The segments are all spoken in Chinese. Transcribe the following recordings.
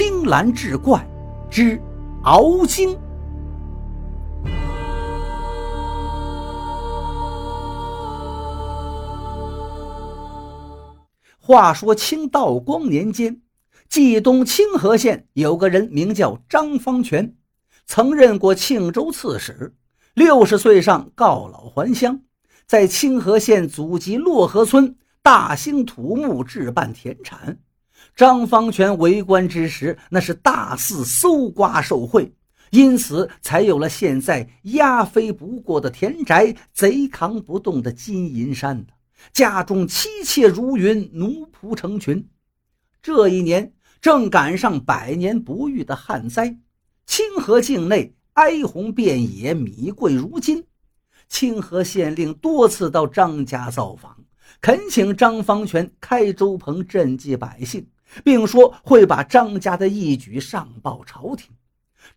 青蓝志怪之敖精。话说清道光年间，冀东清河县有个人名叫张方全，曾任过庆州刺史。六十岁上告老还乡，在清河县祖籍洛河村大兴土木置办田产。张方权为官之时，那是大肆搜刮受贿，因此才有了现在压飞不过的田宅，贼扛不动的金银山。家中妻妾如云，奴仆成群。这一年正赶上百年不遇的旱灾，清河境内哀鸿遍野，米贵如金。清河县令多次到张家造访，恳请张方权开粥棚赈济百姓。并说会把张家的义举上报朝廷。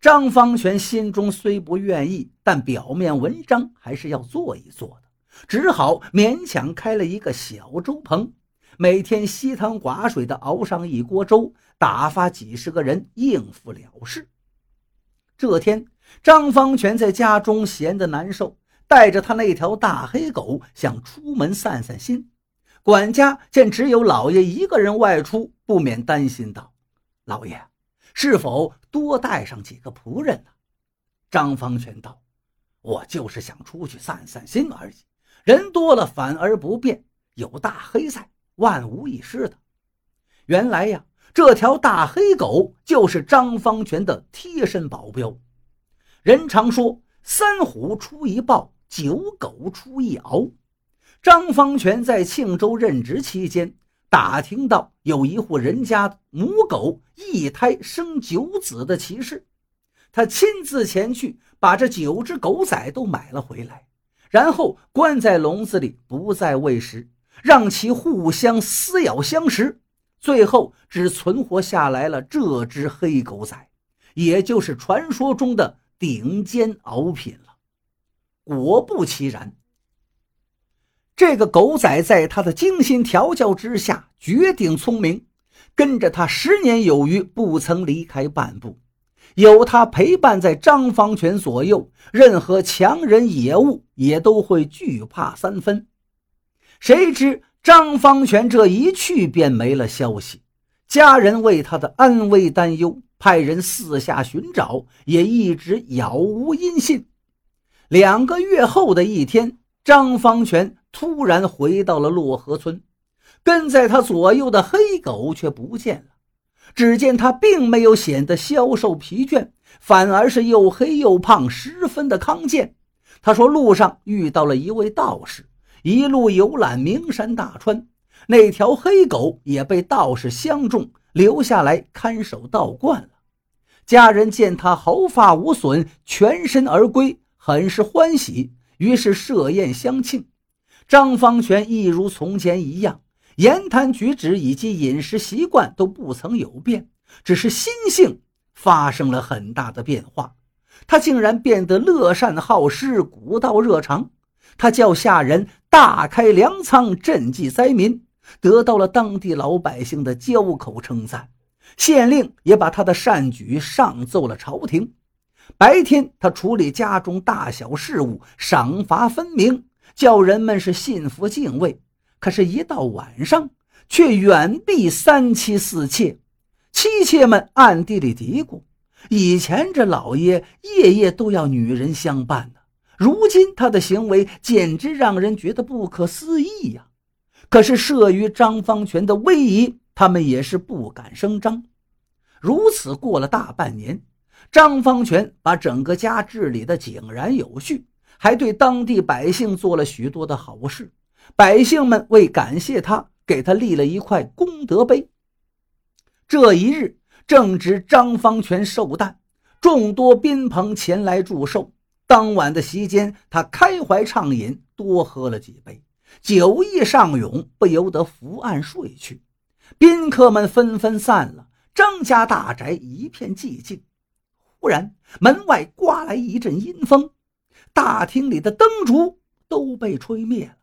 张方全心中虽不愿意，但表面文章还是要做一做的，只好勉强开了一个小粥棚，每天稀汤寡水的熬上一锅粥，打发几十个人应付了事。这天，张方全在家中闲得难受，带着他那条大黑狗想出门散散心。管家见只有老爷一个人外出，不免担心道：“老爷，是否多带上几个仆人呢？”张方全道：“我就是想出去散散心而已，人多了反而不便。有大黑在，万无一失的。”原来呀，这条大黑狗就是张方全的贴身保镖。人常说：“三虎出一豹，九狗出一獒。”张方全在庆州任职期间，打听到有一户人家母狗一胎生九子的奇事，他亲自前去把这九只狗仔都买了回来，然后关在笼子里不再喂食，让其互相撕咬相食，最后只存活下来了这只黑狗仔，也就是传说中的顶尖敖品了。果不其然。这个狗仔在他的精心调教之下，绝顶聪明，跟着他十年有余，不曾离开半步。有他陪伴在张方全左右，任何强人野物也都会惧怕三分。谁知张方全这一去便没了消息，家人为他的安危担忧，派人四下寻找，也一直杳无音信。两个月后的一天，张方全。突然回到了洛河村，跟在他左右的黑狗却不见了。只见他并没有显得消瘦疲倦，反而是又黑又胖，十分的康健。他说路上遇到了一位道士，一路游览名山大川。那条黑狗也被道士相中，留下来看守道观了。家人见他毫发无损，全身而归，很是欢喜，于是设宴相庆。张方权一如从前一样，言谈举止以及饮食习惯都不曾有变，只是心性发生了很大的变化。他竟然变得乐善好施、古道热肠。他叫下人大开粮仓赈济灾民，得到了当地老百姓的交口称赞。县令也把他的善举上奏了朝廷。白天他处理家中大小事务，赏罚分明。叫人们是信服敬畏，可是，一到晚上，却远避三妻四妾。妻妾们暗地里嘀咕：以前这老爷夜夜都要女人相伴呢，如今他的行为简直让人觉得不可思议呀！可是，慑于张方权的威仪，他们也是不敢声张。如此过了大半年，张方权把整个家治理得井然有序。还对当地百姓做了许多的好事，百姓们为感谢他，给他立了一块功德碑。这一日正值张方全寿诞，众多宾朋前来祝寿。当晚的席间，他开怀畅饮，多喝了几杯，酒意上涌，不由得伏案睡去。宾客们纷纷散了，张家大宅一片寂静。忽然，门外刮来一阵阴风。大厅里的灯烛都被吹灭了。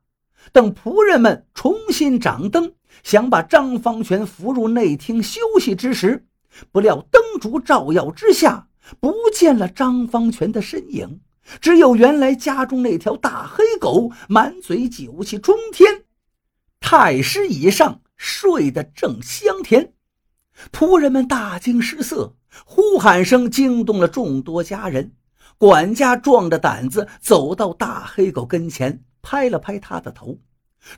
等仆人们重新掌灯，想把张方全扶入内厅休息之时，不料灯烛照耀之下，不见了张方全的身影，只有原来家中那条大黑狗满嘴酒气冲天，太师椅上睡得正香甜。仆人们大惊失色，呼喊声惊动了众多家人。管家壮着胆子走到大黑狗跟前，拍了拍他的头。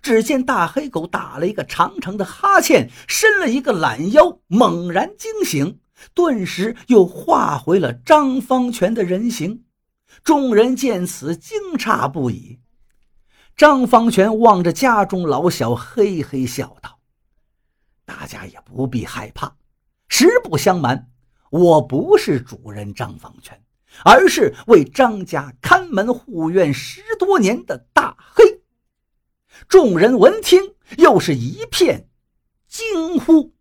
只见大黑狗打了一个长长的哈欠，伸了一个懒腰，猛然惊醒，顿时又化回了张方全的人形。众人见此，惊诧不已。张方全望着家中老小，嘿嘿笑道：“大家也不必害怕。实不相瞒，我不是主人张方全，而是为张家看门护院十多年的大黑。”众人闻听，又是一片惊呼。